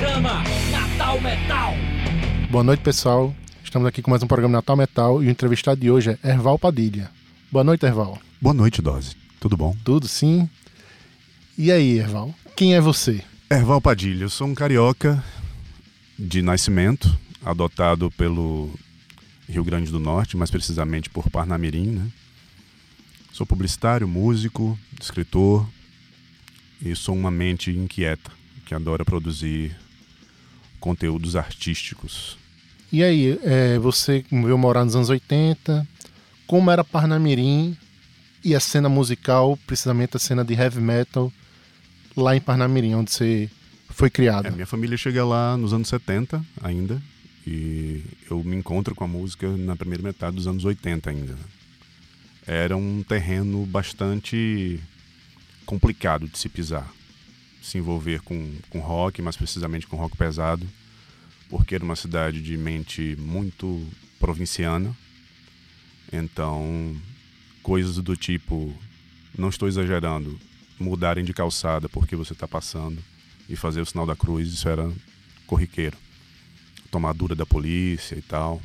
programa Natal Metal. Boa noite, pessoal. Estamos aqui com mais um programa Natal Metal e o entrevistado de hoje é Erval Padilha. Boa noite, Erval. Boa noite, Dose. Tudo bom? Tudo sim. E aí, Erval? Quem é você? Erval Padilha, eu sou um carioca de nascimento, adotado pelo Rio Grande do Norte, mais precisamente por Parnamirim, né? Sou publicitário, músico, escritor e sou uma mente inquieta que adora produzir conteúdos artísticos. E aí, é, você veio morar nos anos 80, como era Parnamirim e a cena musical, precisamente a cena de heavy metal lá em Parnamirim, onde você foi criado? É, minha família chega lá nos anos 70 ainda, e eu me encontro com a música na primeira metade dos anos 80 ainda. Era um terreno bastante complicado de se pisar, se envolver com, com rock, mais precisamente com rock pesado, porque era uma cidade de mente muito provinciana. Então, coisas do tipo, não estou exagerando, mudarem de calçada porque você está passando e fazer o sinal da cruz, isso era corriqueiro tomadura da polícia e tal.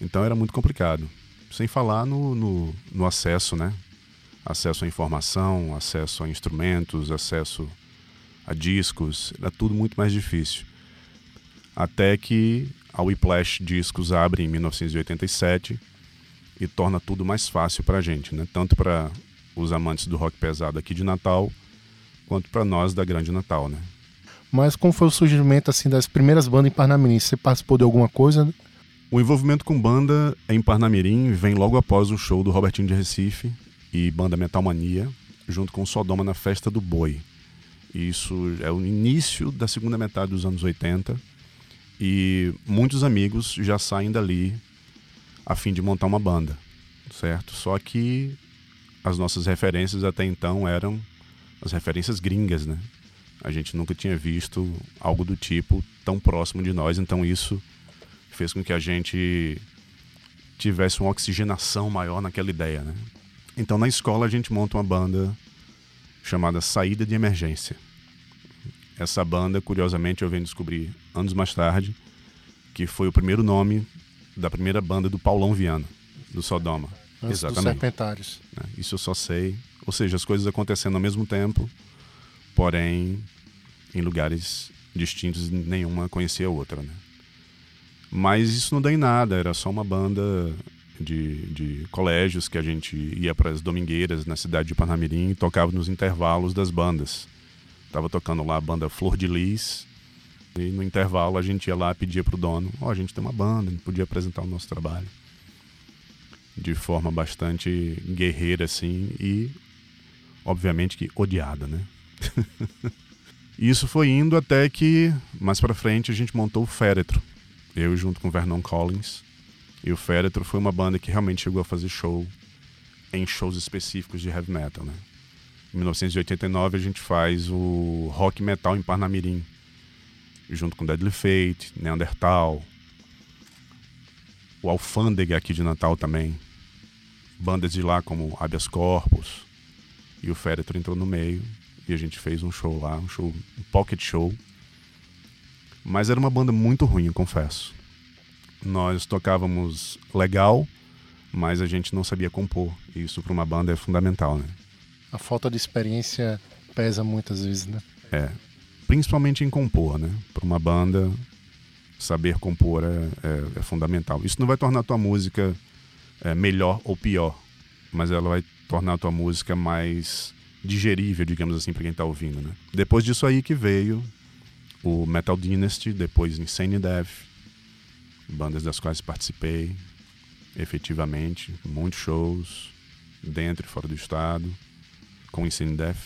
Então era muito complicado. Sem falar no, no, no acesso, né? Acesso à informação, acesso a instrumentos, acesso a discos, era tudo muito mais difícil. Até que a Whiplash Discos abre em 1987 e torna tudo mais fácil para a gente, né? tanto para os amantes do rock pesado aqui de Natal, quanto para nós da Grande Natal. Né? Mas como foi o surgimento assim das primeiras bandas em Parnamirim? Você participou de alguma coisa? O envolvimento com banda em Parnamirim vem logo após o show do Robertinho de Recife e banda Metal Mania, junto com o Sodoma na Festa do Boi. Isso é o início da segunda metade dos anos 80 e muitos amigos já saem dali a fim de montar uma banda, certo? Só que as nossas referências até então eram as referências gringas, né? A gente nunca tinha visto algo do tipo tão próximo de nós, então isso fez com que a gente tivesse uma oxigenação maior naquela ideia, né? Então na escola a gente monta uma banda chamada Saída de Emergência. Essa banda, curiosamente, eu venho descobrir anos mais tarde que foi o primeiro nome da primeira banda do Paulão Viana, do Sodoma. Antes Exatamente. Dos Serpentários. Né? Isso eu só sei. Ou seja, as coisas acontecendo ao mesmo tempo, porém em lugares distintos, nenhuma conhecia a outra, né? Mas isso não dá em nada, era só uma banda de, de colégios que a gente ia para as domingueiras na cidade de Panamirim e tocava nos intervalos das bandas. Tava tocando lá a banda Flor de Lis e no intervalo a gente ia lá pedia pro dono, ó, oh, a gente tem uma banda, a gente podia apresentar o nosso trabalho. De forma bastante guerreira assim e obviamente que odiada, né? Isso foi indo até que, mais para frente, a gente montou o Féretro. Eu junto com o Vernon Collins. E o Féretro foi uma banda que realmente chegou a fazer show em shows específicos de heavy metal, né? Em 1989 a gente faz o Rock Metal em Parnamirim, junto com Deadly Fate, Neandertal, o Alfândega aqui de Natal também, bandas de lá como Habeas Corpus, e o Féretro entrou no meio e a gente fez um show lá, um show, um pocket show. Mas era uma banda muito ruim, eu confesso. Nós tocávamos legal, mas a gente não sabia compor. E isso para uma banda é fundamental, né? A falta de experiência pesa muitas vezes, né? É. Principalmente em compor, né? Para uma banda, saber compor é, é, é, fundamental. Isso não vai tornar a tua música é, melhor ou pior, mas ela vai tornar a tua música mais digerível, digamos assim, para quem está ouvindo. Né? Depois disso aí que veio o Metal Dynasty, depois Insane Death, bandas das quais participei efetivamente, muitos shows dentro e fora do estado, com Insane Death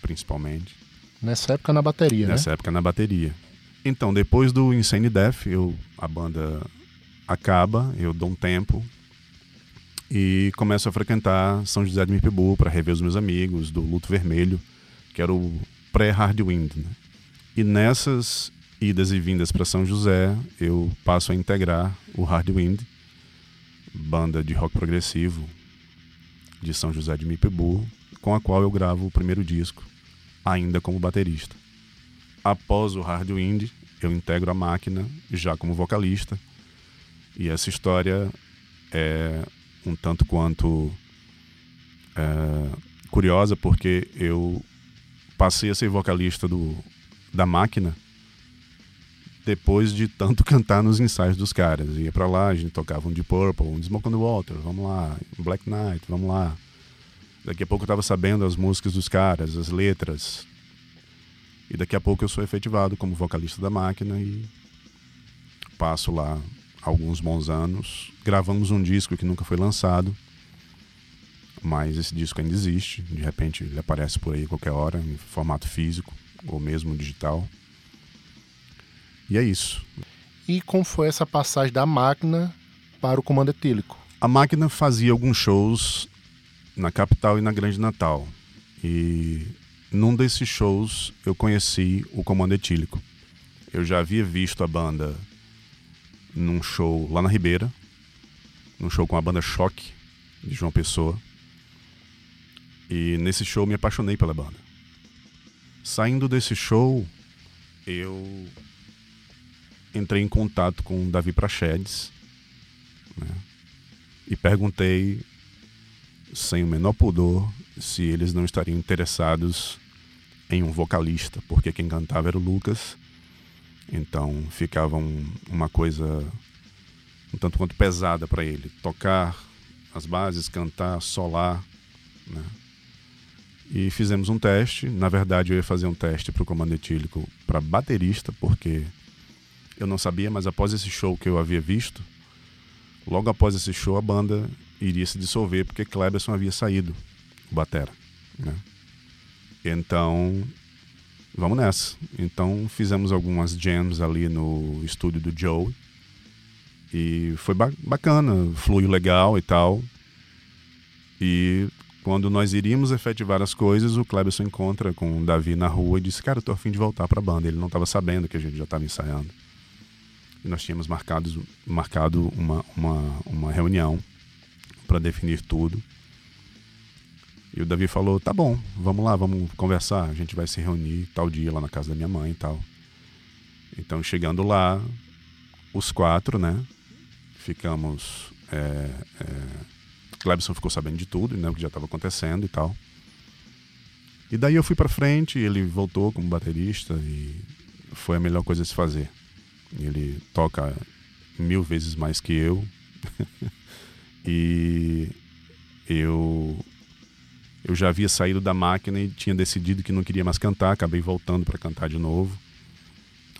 principalmente. Nessa época na bateria, Nessa né? época na bateria. Então, depois do Insane Death, eu, a banda acaba, eu dou um tempo, e começo a frequentar São José de Mipibu para rever os meus amigos do Luto Vermelho, que era o pré-Hard Wind. Né? E nessas idas e vindas para São José, eu passo a integrar o Hard Wind, banda de rock progressivo de São José de Mipibu, com a qual eu gravo o primeiro disco, ainda como baterista. Após o Hard Wind, eu integro a máquina já como vocalista. E essa história é um tanto quanto é, curiosa, porque eu passei a ser vocalista do, da máquina depois de tanto cantar nos ensaios dos caras. Ia para lá, a gente tocava um Deep Purple, um Smoke on the Water, vamos lá, Black Knight, vamos lá. Daqui a pouco eu estava sabendo as músicas dos caras, as letras. E daqui a pouco eu sou efetivado como vocalista da máquina e passo lá alguns bons anos. Gravamos um disco que nunca foi lançado, mas esse disco ainda existe. De repente ele aparece por aí qualquer hora, em formato físico ou mesmo digital. E é isso. E como foi essa passagem da máquina para o comando etílico? A máquina fazia alguns shows na capital e na Grande Natal. E num desses shows eu conheci o Comando Etílico. Eu já havia visto a banda num show lá na Ribeira, num show com a banda Choque, de João Pessoa. E nesse show me apaixonei pela banda. Saindo desse show, eu entrei em contato com o Davi Prachedes né? e perguntei, sem o menor pudor, se eles não estariam interessados em um vocalista, porque quem cantava era o Lucas. Então ficava um, uma coisa um tanto quanto pesada para ele. Tocar as bases, cantar, solar. Né? E fizemos um teste. Na verdade, eu ia fazer um teste para o comando etílico para baterista, porque eu não sabia, mas após esse show que eu havia visto, logo após esse show a banda iria se dissolver porque Kleberson havia saído, o batera, né? Então, vamos nessa. Então fizemos algumas jams ali no estúdio do Joe e foi ba bacana, fluiu legal e tal. E quando nós iríamos efetivar as coisas, o Kleberson encontra com o Davi na rua e disse: Cara, eu tô afim de voltar para a banda. Ele não estava sabendo que a gente já estava ensaiando e nós tínhamos marcado, marcado uma, uma, uma reunião para definir tudo. E o Davi falou: tá bom, vamos lá, vamos conversar. A gente vai se reunir tal dia lá na casa da minha mãe e tal. Então, chegando lá, os quatro, né? Ficamos. É, é, Clebson ficou sabendo de tudo, né? O que já estava acontecendo e tal. E daí eu fui para frente, ele voltou como baterista e foi a melhor coisa a se fazer. Ele toca mil vezes mais que eu. e eu eu já havia saído da máquina e tinha decidido que não queria mais cantar, acabei voltando para cantar de novo.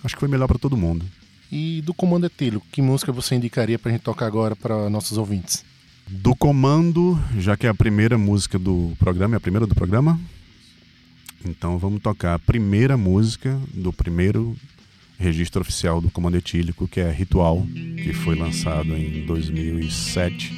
Acho que foi melhor para todo mundo. E do Comando Etílico, que música você indicaria para a gente tocar agora para nossos ouvintes? Do Comando, já que é a primeira música do programa, é a primeira do programa? Então vamos tocar a primeira música do primeiro registro oficial do Comando Etílico, que é Ritual, que foi lançado em 2007.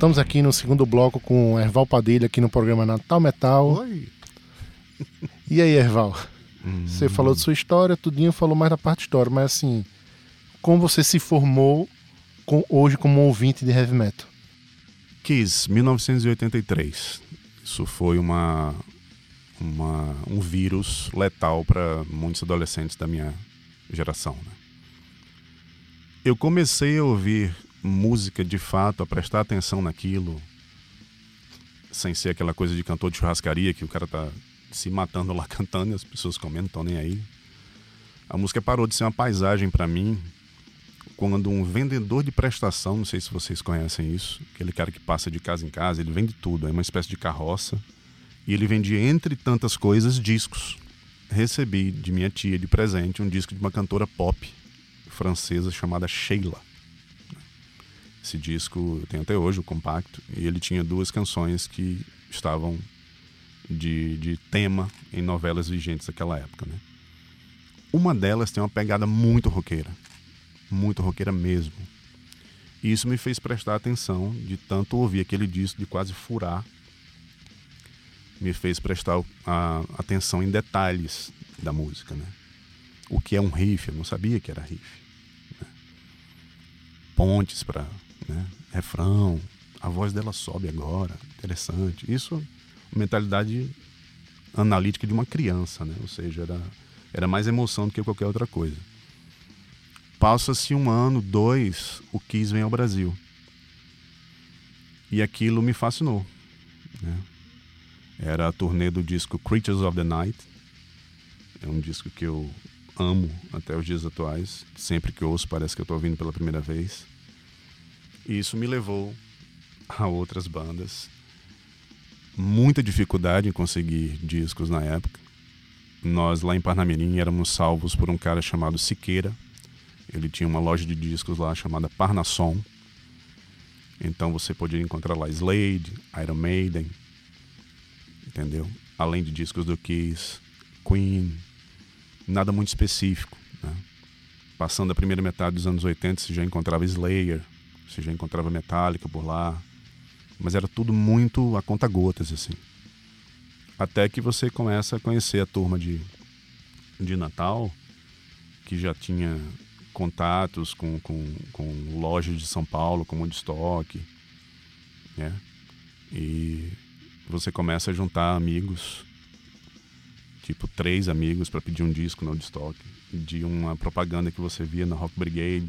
Voltamos aqui no segundo bloco com o Erval Padilha aqui no programa Natal Metal. Oi. E aí, Erval? Você falou de sua história, tudinho falou mais da parte história, mas assim, como você se formou com- hoje como ouvinte de heavy metal? Kiss, 1983. Isso foi uma, uma um vírus letal para muitos adolescentes da minha geração. né? Eu comecei a ouvir música de fato, a prestar atenção naquilo, sem ser aquela coisa de cantor de churrascaria que o cara tá se matando lá cantando e as pessoas comendo, estão nem aí. A música parou de ser uma paisagem para mim quando um vendedor de prestação, não sei se vocês conhecem isso, aquele cara que passa de casa em casa, ele vende tudo, é uma espécie de carroça, e ele vendia, entre tantas coisas, discos. Recebi de minha tia de presente um disco de uma cantora pop francesa chamada Sheila. Esse disco eu tenho até hoje, o compacto, e ele tinha duas canções que estavam de, de tema em novelas vigentes daquela época. Né? Uma delas tem uma pegada muito roqueira muito roqueira mesmo. E isso me fez prestar atenção de tanto ouvir aquele disco de quase furar. Me fez prestar atenção em detalhes da música, né? O que é um riff, eu não sabia que era riff. né? Pontes para né? refrão, a voz dela sobe agora, interessante. Isso, mentalidade analítica de uma criança, né? Ou seja, era, era mais emoção do que qualquer outra coisa. Passa-se um ano, dois, o Kiss vem ao Brasil. E aquilo me fascinou. né? Era a turnê do disco Creatures of the Night. É um disco que eu amo até os dias atuais. Sempre que ouço, parece que eu estou ouvindo pela primeira vez. E isso me levou a outras bandas. Muita dificuldade em conseguir discos na época. Nós, lá em Parnamirim, éramos salvos por um cara chamado Siqueira. Ele tinha uma loja de discos lá chamada Parnasson. Então você podia encontrar lá Slade, Iron Maiden, entendeu? Além de discos do Kiss, Queen, nada muito específico. Né? Passando a primeira metade dos anos 80, você já encontrava Slayer, você já encontrava Metallica por lá, mas era tudo muito a conta gotas assim. Até que você começa a conhecer a turma de, de Natal, que já tinha contatos com, com, com lojas de São Paulo, como Woodstock, né? E você começa a juntar amigos, tipo três amigos para pedir um disco no Woodstock, de uma propaganda que você via na Rock Brigade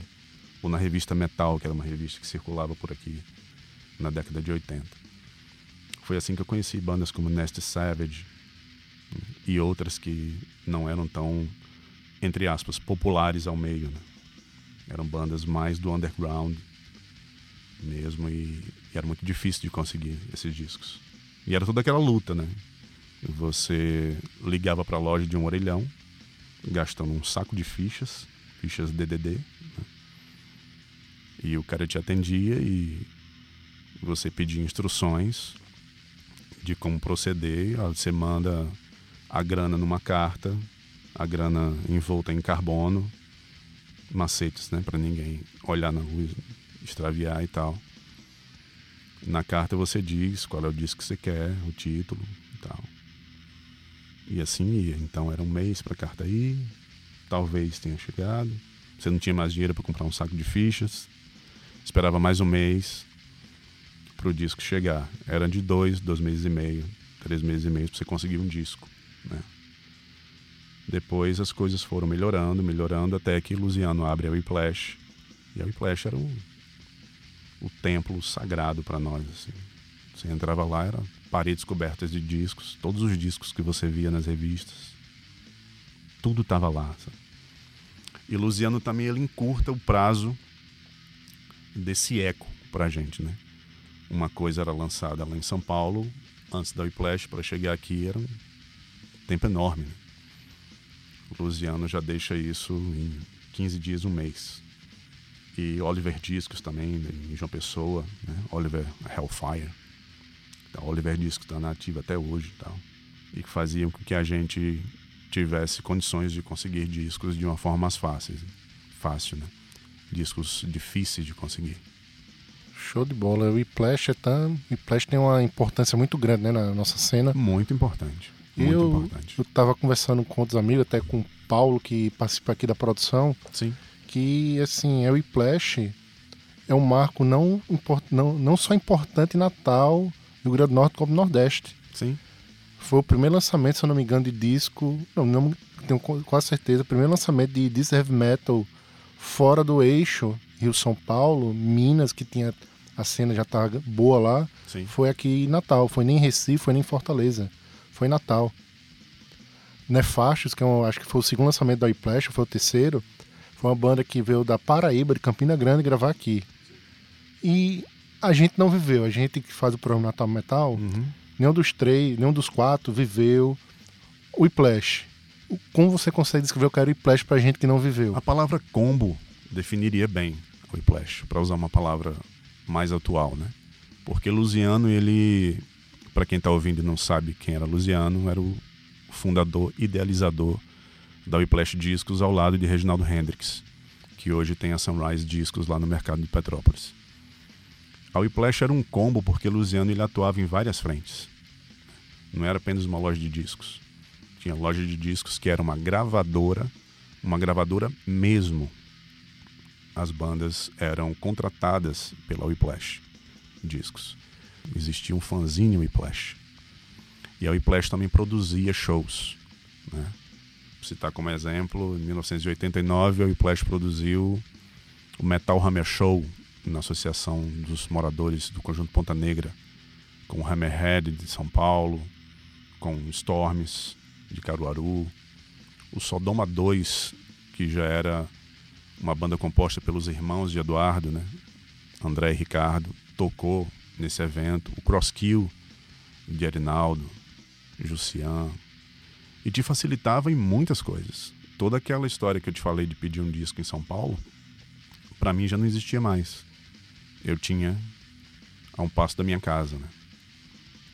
ou na revista Metal, que era uma revista que circulava por aqui na década de 80. Foi assim que eu conheci bandas como Nasty Savage e outras que não eram tão, entre aspas, populares ao meio, né? Eram bandas mais do underground mesmo e, e era muito difícil de conseguir esses discos. E era toda aquela luta, né? Você ligava para a loja de um orelhão, gastando um saco de fichas, fichas DDD, né? E o cara te atendia e você pedia instruções de como proceder. Ó, Você manda a grana numa carta, a grana envolta em carbono, macetes, né, para ninguém olhar na rua, extraviar e tal. Na carta você diz qual é o disco que você quer, o título e tal. E assim ia. Então era um mês para a carta ir, talvez tenha chegado. Você não tinha mais dinheiro para comprar um saco de fichas. Esperava mais um mês para o disco chegar. Era de dois, dois meses e meio, três meses e meio para você conseguir um disco. Né? Depois as coisas foram melhorando, melhorando, até que Luciano abre a Whiplash. E a Whiplash era o, o templo sagrado para nós. Assim. Você entrava lá, era paredes cobertas de discos, todos os discos que você via nas revistas. Tudo estava lá. Sabe? E Luciano também ele encurta o prazo desse eco pra gente, né? Uma coisa era lançada lá em São Paulo, antes da Whiplash, para chegar aqui era um tempo enorme. Né? O Luciano já deixa isso em 15 dias, um mês. E Oliver Discos também, né, em João Pessoa, né? Oliver Hellfire. Então, Oliver Discos está nativo até hoje e tal. E que faziam com que a gente tivesse condições de conseguir discos de uma forma mais fácil. Fácil, né? Discos difíceis de conseguir. Show de bola. O Whiplash, é tão... Whiplash tem uma importância muito grande né, na nossa cena. Muito importante. Muito eu, importante. eu tava conversando com outros amigos, até com o Paulo, que participa aqui da produção, Sim. que assim, é o Whiplash é um marco não, import, não, não só importante em Natal, no Grande Norte, como no Nordeste. Sim. Foi o primeiro lançamento, se eu não me engano, de disco. Não, não tenho quase certeza. O primeiro lançamento de disco heavy metal fora do eixo, Rio São Paulo, Minas, que tinha a cena já tava boa lá. Sim. Foi aqui em Natal. Foi nem em Recife, foi nem em Fortaleza. Foi Natal. Nefastos, que eu acho que foi o segundo lançamento da Whiplash, foi o terceiro. Foi uma banda que veio da Paraíba, de Campina Grande, gravar aqui. E a gente não viveu. A gente que faz o programa Natal Metal, Uhum. nenhum dos três, nenhum dos quatro viveu o Whiplash. Como você consegue descrever o que era o Whiplash pra gente que não viveu? A palavra combo definiria bem o Whiplash, para usar uma palavra mais atual, né? Porque Luciano, ele, para quem tá ouvindo e não sabe quem era Luciano, era o fundador, idealizador da Whiplash Discos ao lado de Reginaldo Hendrix, que hoje tem a Sunrise Discos lá no mercado de Petrópolis. A Whiplash era um combo porque Luciano ele atuava em várias frentes. Não era apenas uma loja de discos. Tinha loja de discos que era uma gravadora, uma gravadora mesmo. As bandas eram contratadas pela Whiplash Discos. Existia um fanzine Whiplash. E a Whiplash também produzia shows. Né? Vou citar como exemplo, em 1989 a Whiplash produziu o Metal Hammer Show na Associação dos Moradores do Conjunto Ponta Negra, com o Hammerhead de São Paulo, com Storms de Caruaru, o Sodoma 2, que já era uma banda composta pelos irmãos de Eduardo, né? André e Ricardo, tocou nesse evento, o Crosskill de Arinaldo, Jussian, e te facilitava em muitas coisas. Toda aquela história que eu te falei de pedir um disco em São Paulo, para mim já não existia mais. Eu tinha a um passo da minha casa, né?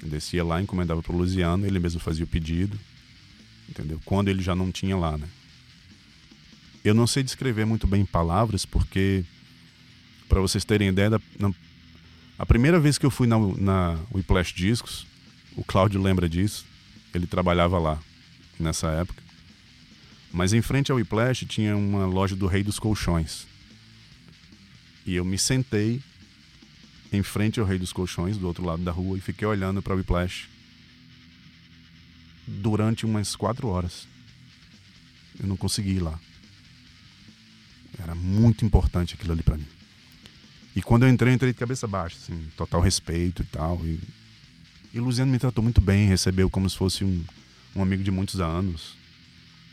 Eu descia lá, encomendava pro Luciano, ele mesmo fazia o pedido, entendeu? Quando ele já não tinha lá, né? Eu não sei descrever muito bem em palavras, porque para vocês terem ideia, da, na, a primeira vez que eu fui na, na Whiplash Discos, o Cláudio lembra disso, ele trabalhava lá nessa época. Mas em frente ao Whiplash tinha uma loja do Rei dos Colchões. E eu me sentei em frente ao Rei dos Colchões, do outro lado da rua, e fiquei olhando para o Whiplash durante umas quatro horas. Eu não consegui ir lá. Era muito importante aquilo ali para mim. E quando eu entrei, eu entrei de cabeça baixa, assim, total respeito e tal. E, e Luciano me tratou muito bem, recebeu como se fosse um, um amigo de muitos anos.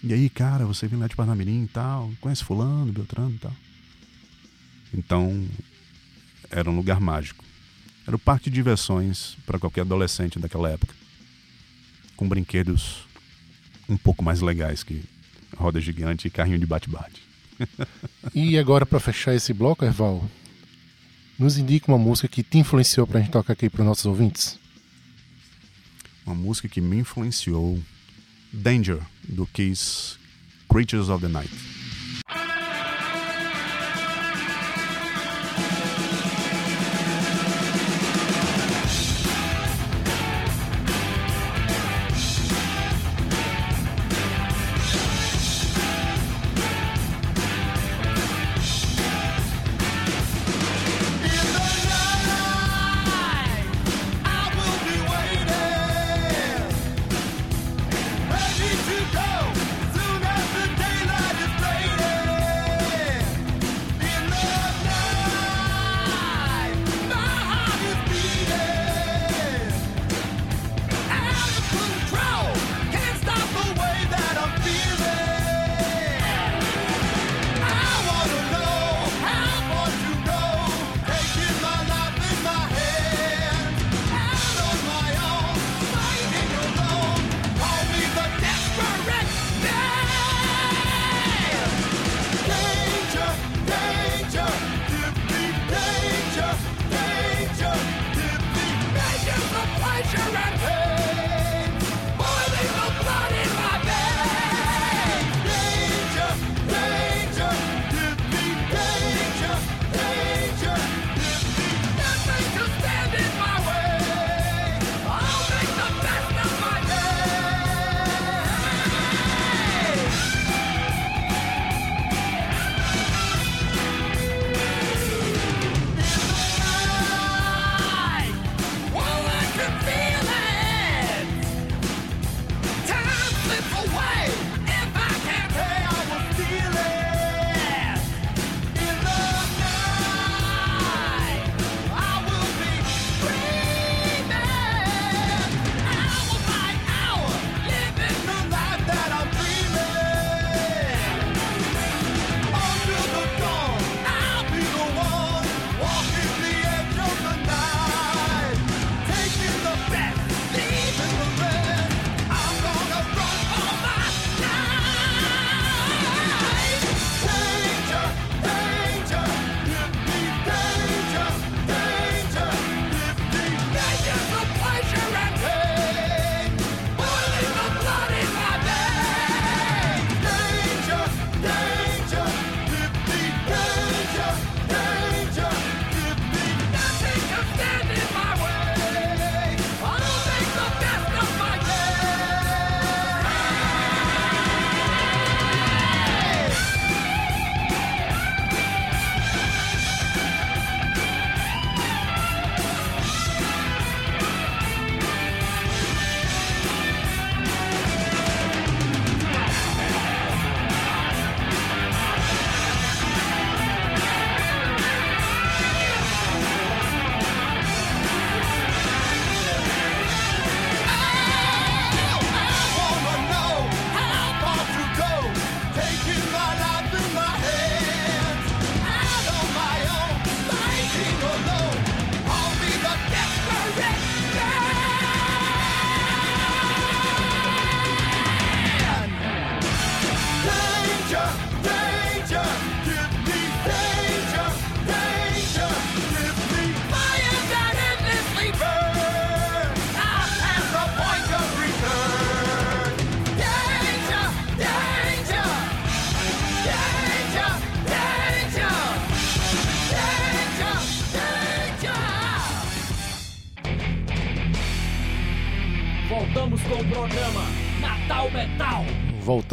E aí, cara, você vem lá de Parnamirim e tal, conhece fulano, Beltrano e tal. Então, era um lugar mágico. Era o parque de diversões para qualquer adolescente daquela época. Com brinquedos um pouco mais legais que roda gigante e carrinho de bate-bate. E agora, pra fechar esse bloco, Erval, nos indica uma música que te influenciou pra gente tocar aqui pros nossos ouvintes. Uma música que me influenciou, Danger, do Kiss, Creatures of the Night.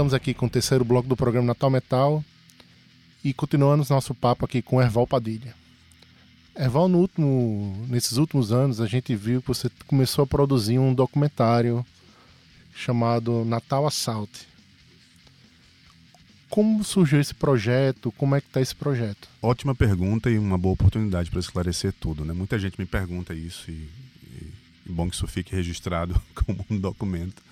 Voltamos aqui com o terceiro bloco do programa Natal Metal e continuando nosso papo aqui com Erval Padilha. Erval, no último, nesses últimos anos, a gente viu que você começou a produzir um documentário chamado Natal Assault. Como surgiu esse projeto? Como é que está esse projeto? Ótima pergunta e uma boa oportunidade para esclarecer tudo. Né? Muita gente me pergunta isso e, e, e bom que isso fique registrado como um documento.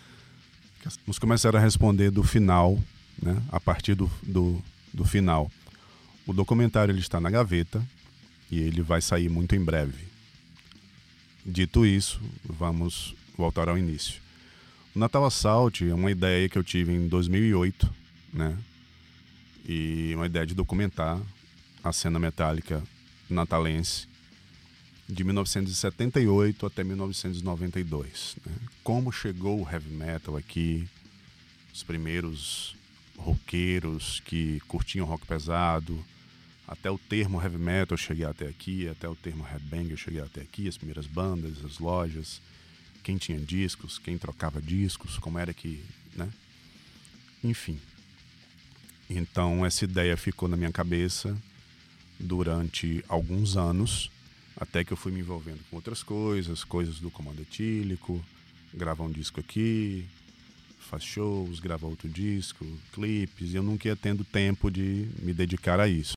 Vamos começar a responder do final, né? a partir do, do, do final. O documentário ele está na gaveta e ele vai sair muito em breve. Dito isso, vamos voltar ao início. O Natal Assault é uma ideia que eu tive em 2008, né? e uma ideia de documentar a cena metálica natalense de 1978 até 1992. Né? Como chegou o heavy metal aqui, os primeiros roqueiros que curtiam rock pesado, até o termo heavy metal eu cheguei até aqui, até o termo headbang eu cheguei até aqui, as primeiras bandas, as lojas, quem tinha discos, quem trocava discos, como era que, né? Enfim, então essa ideia ficou na minha cabeça durante alguns anos, até que eu fui me envolvendo com outras coisas, coisas do comando etílico, gravar um disco aqui, faz shows, grava outro disco, clipes, e eu nunca ia tendo tempo de me dedicar a isso.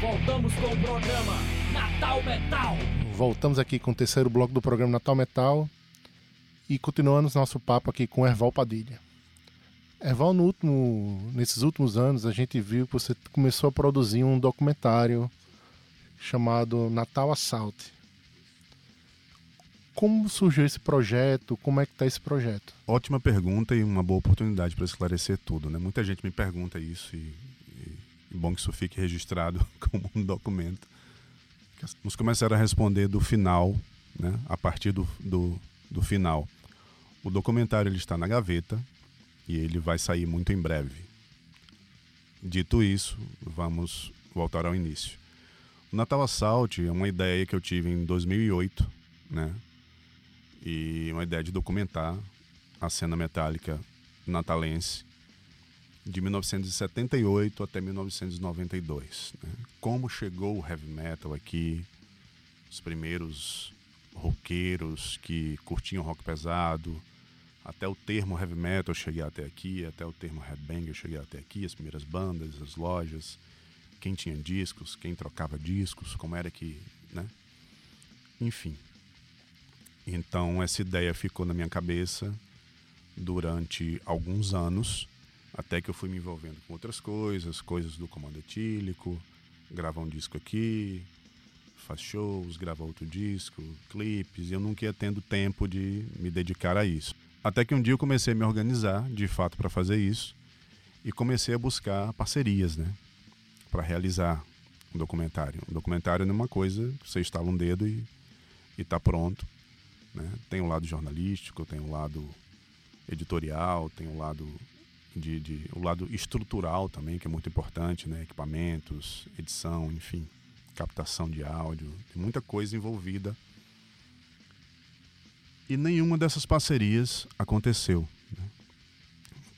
Voltamos com o programa Natal Metal. Voltamos aqui com o terceiro bloco do programa Natal Metal e continuando nosso papo aqui com Erval Padilha. Erval, no último, nesses últimos anos, a gente viu que você começou a produzir um documentário chamado Natal Assault. Como surgiu esse projeto? Como é que está esse projeto? Ótima pergunta e uma boa oportunidade para esclarecer tudo. Né? Muita gente me pergunta isso e, e, bom que isso fique registrado como um documento. Vamos começar a responder do final, né? a partir do, do, do final. O documentário ele está na gaveta e ele vai sair muito em breve. Dito isso, vamos voltar ao início. O Natal Assault é uma ideia que eu tive em 2008, né? E uma ideia de documentar a cena metálica natalense de 1978 até 1992. Né? Como chegou o heavy metal aqui, os primeiros roqueiros que curtiam rock pesado, até o termo heavy metal eu cheguei até aqui, até o termo headbang eu cheguei até aqui, as primeiras bandas, as lojas, quem tinha discos, quem trocava discos, como era que, né? Enfim. Então essa ideia ficou na minha cabeça durante alguns anos, até que eu fui me envolvendo com outras coisas, coisas do comando etílico, gravar um disco aqui, faz shows, grava outro disco, clipes, e eu nunca ia tendo tempo de me dedicar a isso. Até que um dia eu comecei a me organizar, de fato, para fazer isso, e comecei a buscar parcerias, né, para realizar um documentário. Um documentário não é uma coisa, você instala um dedo e está pronto. Né? Tem um lado jornalístico, tem um lado editorial, tem um lado de, de, o lado estrutural também, que é muito importante, né? Equipamentos, edição, enfim captação de áudio, tem muita coisa envolvida. E nenhuma dessas parcerias aconteceu. Né?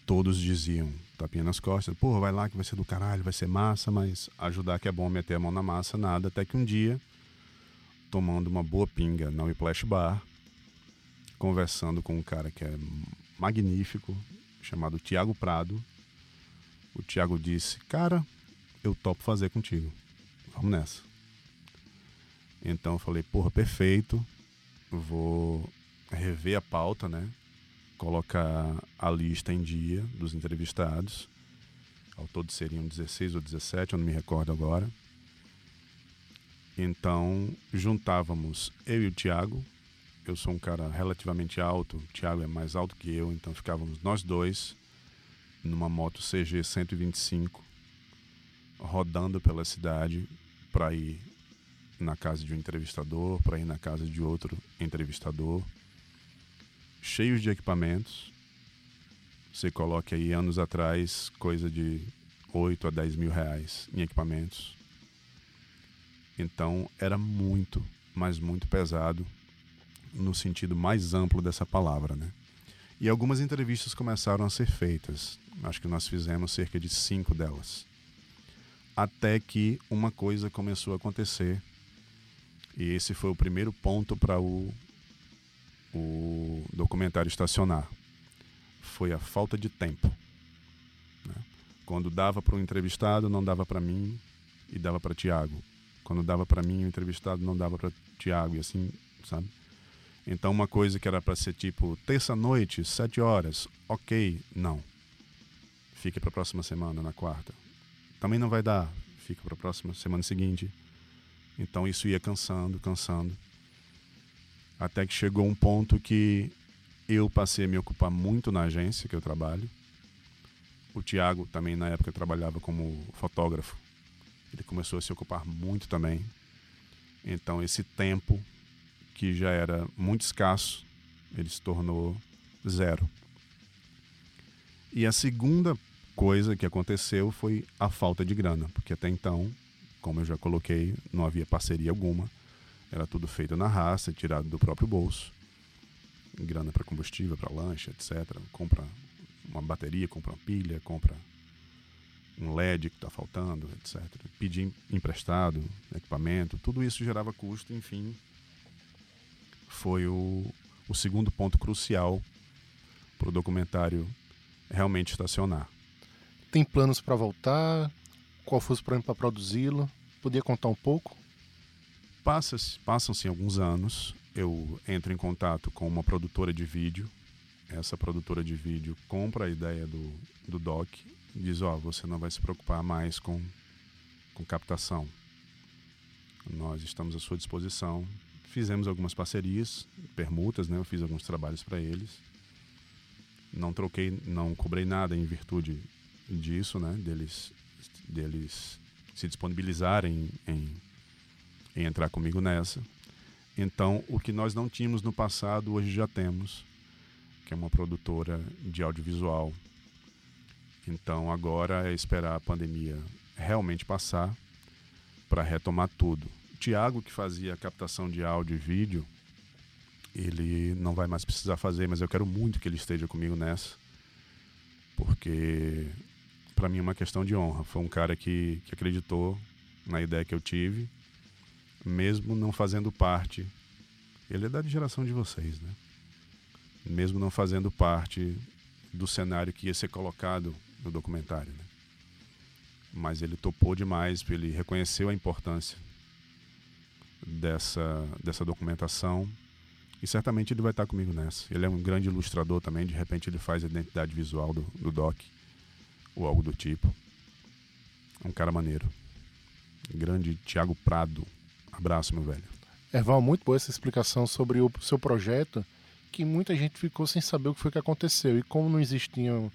Todos diziam, tapinha nas costas, pô, vai lá que vai ser do caralho, vai ser massa, mas ajudar que é bom meter a mão na massa, nada. Até que um dia, tomando uma boa pinga na Whiplash Bar, conversando com um cara que é magnífico, chamado Tiago Prado, o Tiago disse, cara, eu topo fazer contigo vamos nessa. Então eu falei, porra, perfeito. Vou rever a pauta, né? Colocar a lista em dia dos entrevistados. Ao todo seriam 16 ou 17, eu não me recordo agora. Então juntávamos eu e o Thiago. Eu sou um cara relativamente alto, o Thiago é mais alto que eu, então ficávamos nós dois numa moto CG 125 rodando pela cidade para ir na casa de um entrevistador, para ir na casa de outro entrevistador, cheios de equipamentos. Você coloca aí anos atrás coisa de 8 a 10 mil reais em equipamentos. Então era muito, mas muito pesado no sentido mais amplo dessa palavra, né? E algumas entrevistas começaram a ser feitas. Acho que nós fizemos cerca de cinco delas. Até que uma coisa começou a acontecer. E esse foi o primeiro ponto para o, o documentário estacionar. Foi a falta de tempo. né? Quando dava para o entrevistado, não dava para mim e dava para Tiago. Quando dava para mim, o entrevistado não dava para Tiago. E assim, sabe? Então, uma coisa que era para ser tipo terça-noite, sete horas, ok, não. Fica para a próxima semana, na quarta. Também não vai dar, fica para a próxima semana seguinte. Então, isso ia cansando, cansando. Até que chegou um ponto que eu passei a me ocupar muito na agência que eu trabalho. O Tiago também, na época, trabalhava como fotógrafo. Ele começou a se ocupar muito também. Então, esse tempo que já era muito escasso, ele se tornou zero. E a segunda coisa que aconteceu foi a falta de grana, porque até então, como eu já coloquei, não havia parceria alguma, era tudo feito na raça, tirado do próprio bolso. Grana para combustível, para lancha, etc. Compra uma bateria, compra uma pilha, compra um LED que está faltando, etc. Pedir emprestado, equipamento, tudo isso gerava custo, enfim, foi o, o segundo ponto crucial para o documentário realmente estacionar. Tem planos para voltar? Qual foi o plano para produzi-lo? Podia contar um pouco? Passam-se alguns anos, eu entro em contato com uma produtora de vídeo. Essa produtora de vídeo compra a ideia do, do doc e diz: Ó, você não vai se preocupar mais com, com captação. Nós estamos à sua disposição. Fizemos algumas parcerias, permutas, né? Eu fiz alguns trabalhos para eles. Não troquei, não cobrei nada em virtude disso, né? Deles, deles se disponibilizarem em, em entrar comigo nessa. Então, o que nós não tínhamos no passado, hoje já temos, que é uma produtora de audiovisual. Então, agora é esperar a pandemia realmente passar para retomar tudo. O Tiago, que fazia a captação de áudio e vídeo, ele não vai mais precisar fazer, mas eu quero muito que ele esteja comigo nessa, porque para mim é uma questão de honra. Foi um cara que, que acreditou na ideia que eu tive, mesmo não fazendo parte. Ele é da geração de vocês, né? Mesmo não fazendo parte do cenário que ia ser colocado no documentário, né? Mas ele topou demais, ele reconheceu a importância dessa, dessa documentação e certamente ele vai estar comigo nessa. Ele é um grande ilustrador também, de repente ele faz a identidade visual do, do doc ou algo do tipo. É um cara maneiro. Grande Tiago Prado. Abraço, meu velho. Erval, muito boa essa explicação sobre o seu projeto, que muita gente ficou sem saber o que foi que aconteceu. E como não existiam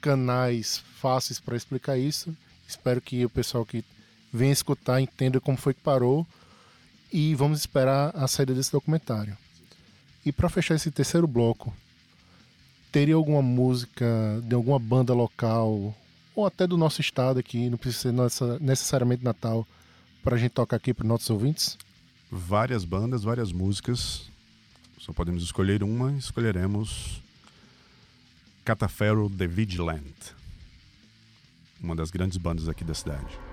canais fáceis para explicar isso, espero que o pessoal que venha escutar entenda como foi que parou e vamos esperar a saída desse documentário. E para fechar esse terceiro bloco, teria alguma música de alguma banda local ou até do nosso estado aqui, não precisa ser necessariamente Natal, para a gente tocar aqui para os nossos ouvintes? Várias bandas, várias músicas. Só podemos escolher uma. Escolheremos Cataferro The Vigilant. Uma das grandes bandas aqui da cidade.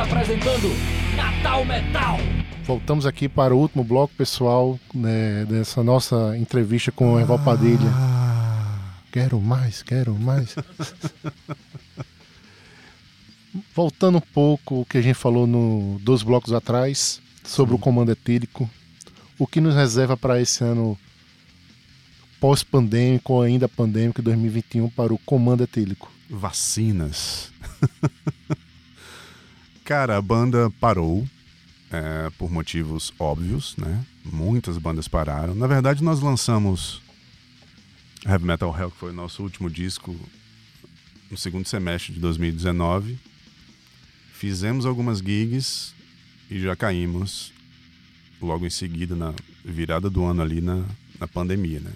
Apresentando Natal Metal. Voltamos aqui para o último bloco, pessoal, né, dessa nossa entrevista com o Erval Padilha. Quero mais, quero mais. Voltando um pouco o que a gente falou no dois blocos atrás sobre o comando etílico, o que nos reserva para esse ano pós-pandêmico ou ainda pandêmico 2021 para o comando etílico? Vacinas. Cara, a banda parou é, por motivos óbvios, né? Muitas bandas pararam. Na verdade, nós lançamos Heavy Metal Hell, que foi o nosso último disco, no segundo semestre de 2019. Fizemos algumas gigs e já caímos logo em seguida, na virada do ano ali na, na pandemia, né?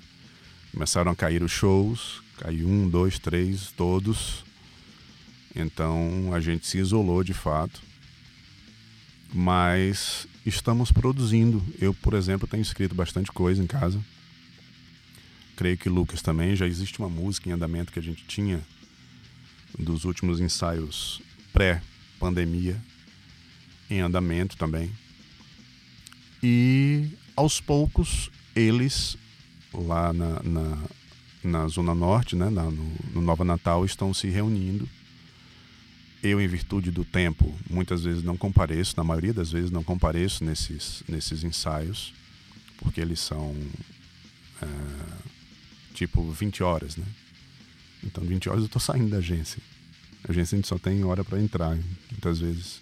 Começaram a cair os shows, caiu um, dois, três, todos. Então a gente se isolou de fato. Mas estamos produzindo. Eu, por exemplo, tenho escrito bastante coisa em casa. Creio que Lucas também. Já existe uma música em andamento que a gente tinha dos últimos ensaios pré-pandemia em andamento também. E aos poucos eles lá na, na, na Zona Norte, né, na, no, no Nova Natal, estão se reunindo. Eu, em virtude do tempo, muitas vezes não compareço, na maioria das vezes não compareço nesses, nesses ensaios, porque eles são é, tipo 20 horas, né? Então, 20 horas eu tô saindo da agência. A agência a gente só tem hora para entrar, muitas vezes.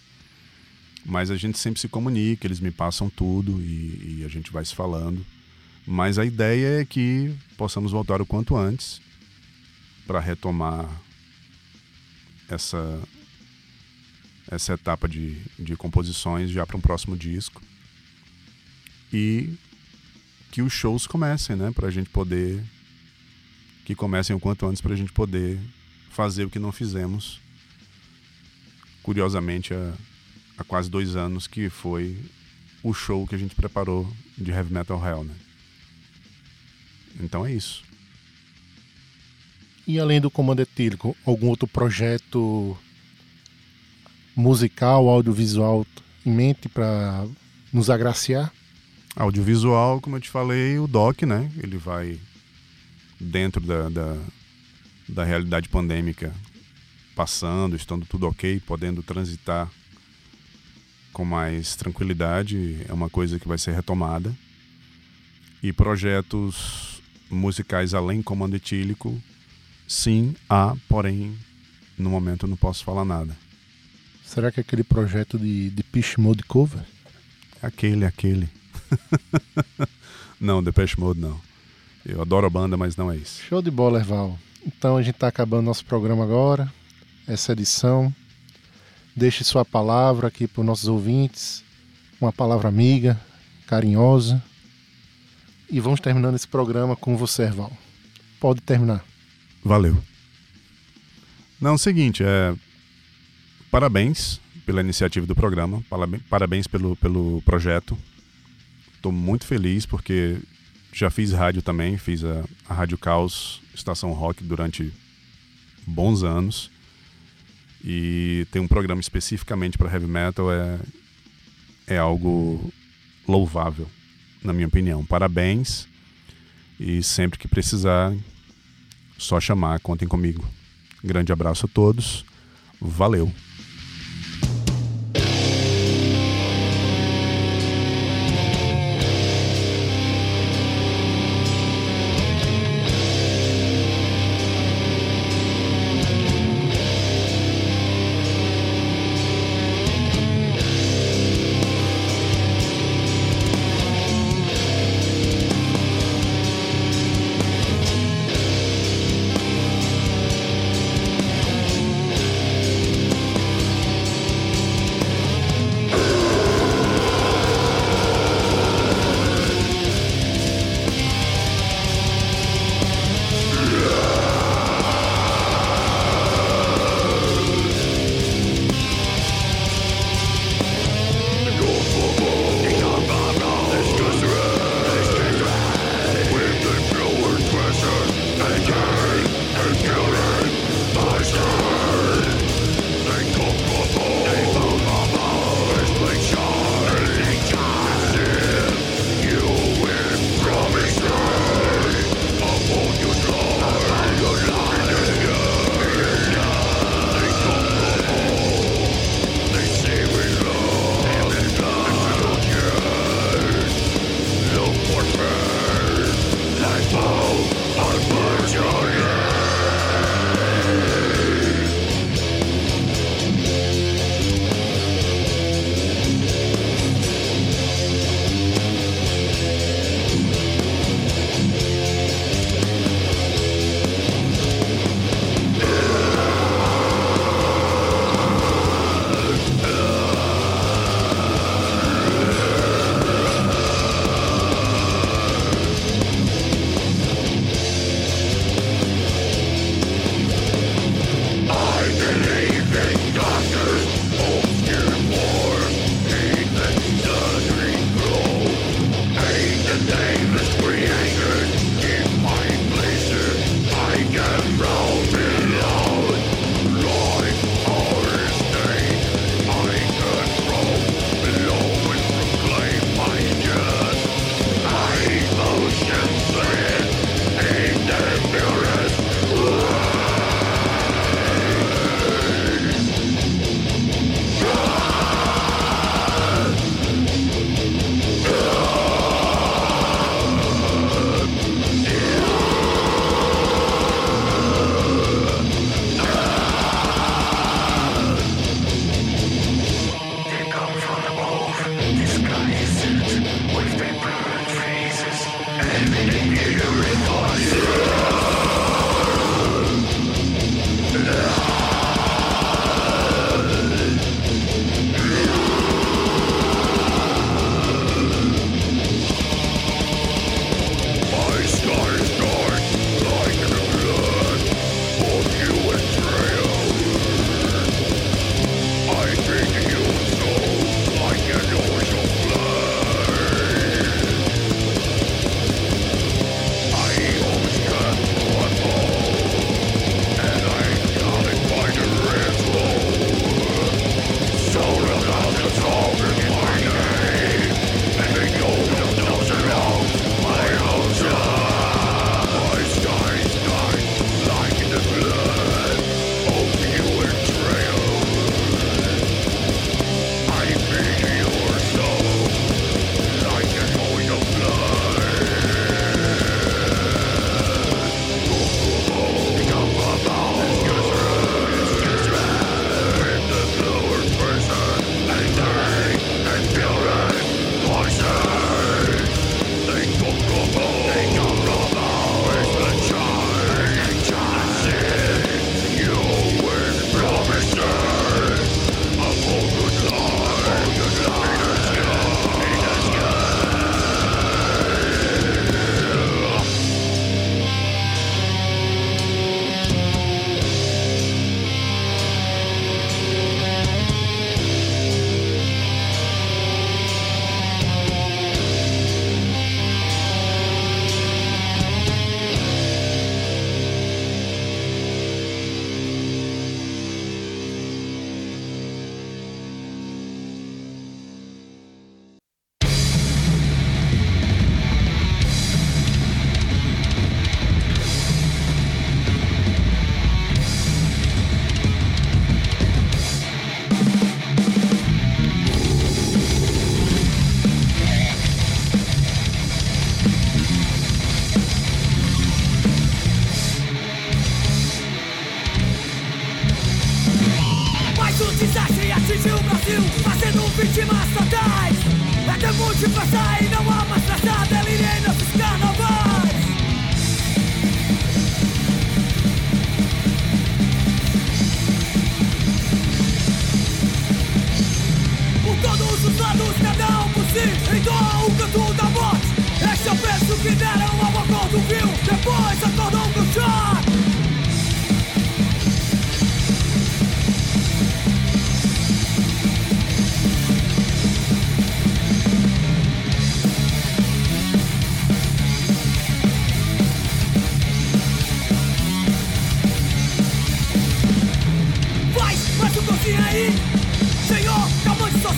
Mas a gente sempre se comunica, eles me passam tudo e, e a gente vai se falando. Mas a ideia é que possamos voltar o quanto antes para retomar essa essa etapa de, de composições já para um próximo disco e que os shows comecem, né, para a gente poder que comecem o quanto antes para a gente poder fazer o que não fizemos curiosamente há, há quase dois anos que foi o show que a gente preparou de Heavy Metal Hell, né? Então é isso. E além do comando etílico, algum outro projeto musical, audiovisual em mente para nos agraciar? Audiovisual, como eu te falei, o Doc, né? Ele vai dentro da, da, da realidade pandêmica, passando, estando tudo ok, podendo transitar com mais tranquilidade, é uma coisa que vai ser retomada. E projetos musicais além comando etílico, sim, há, porém, no momento eu não posso falar nada. Será que é aquele projeto de, de Pitch Mode Cover? Aquele, aquele. não, Depeche Mode não. Eu adoro a banda, mas não é isso. Show de bola, Erval. Então a gente está acabando nosso programa agora, essa edição. Deixe sua palavra aqui para os nossos ouvintes, uma palavra amiga, carinhosa. E vamos terminando esse programa com você, Erval. Pode terminar. Valeu. Não, é o seguinte, é. Parabéns pela iniciativa do programa, parabéns, pelo, pelo projeto. Estou muito feliz porque Já fiz rádio também, fiz a, a Rádio Caos, Estação Rock, durante bons anos. E ter um programa especificamente para heavy metal é, é algo louvável, na minha opinião. Parabéns. E sempre que precisar, só chamar, contem comigo. Grande abraço a todos. Valeu!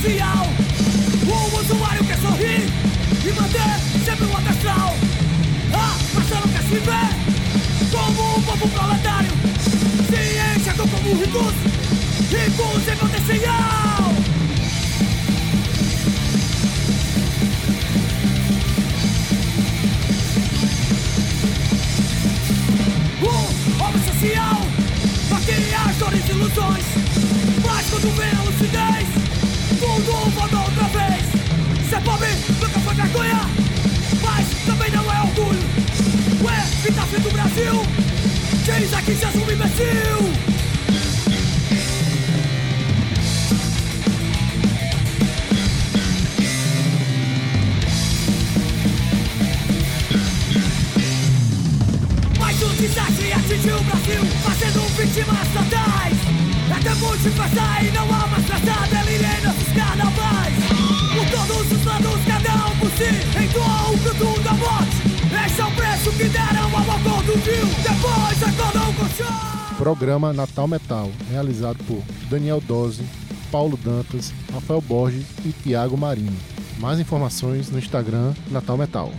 Social O usuário quer sorrir E manter sempre o astral Ah, mas você não quer se ver Como um povo proletário. Se enxergam como ricos Ricos em potencial. O homem social Maquia as dores e ilusões. Mas quando vem Diz aqui seus um imbecil Mais um desastre atingiu o Brasil, fazendo vítimas. É tempo de festa e não há mais festa, delirei nossos carnavais. Por todos os lados, cada um por si, entoa o canto da morte. Programa Natal Metal, realizado por Daniel Dose, Paulo Dantas, Rafael Borges e Tiago Marinho. Mais informações no Instagram Natal Metal.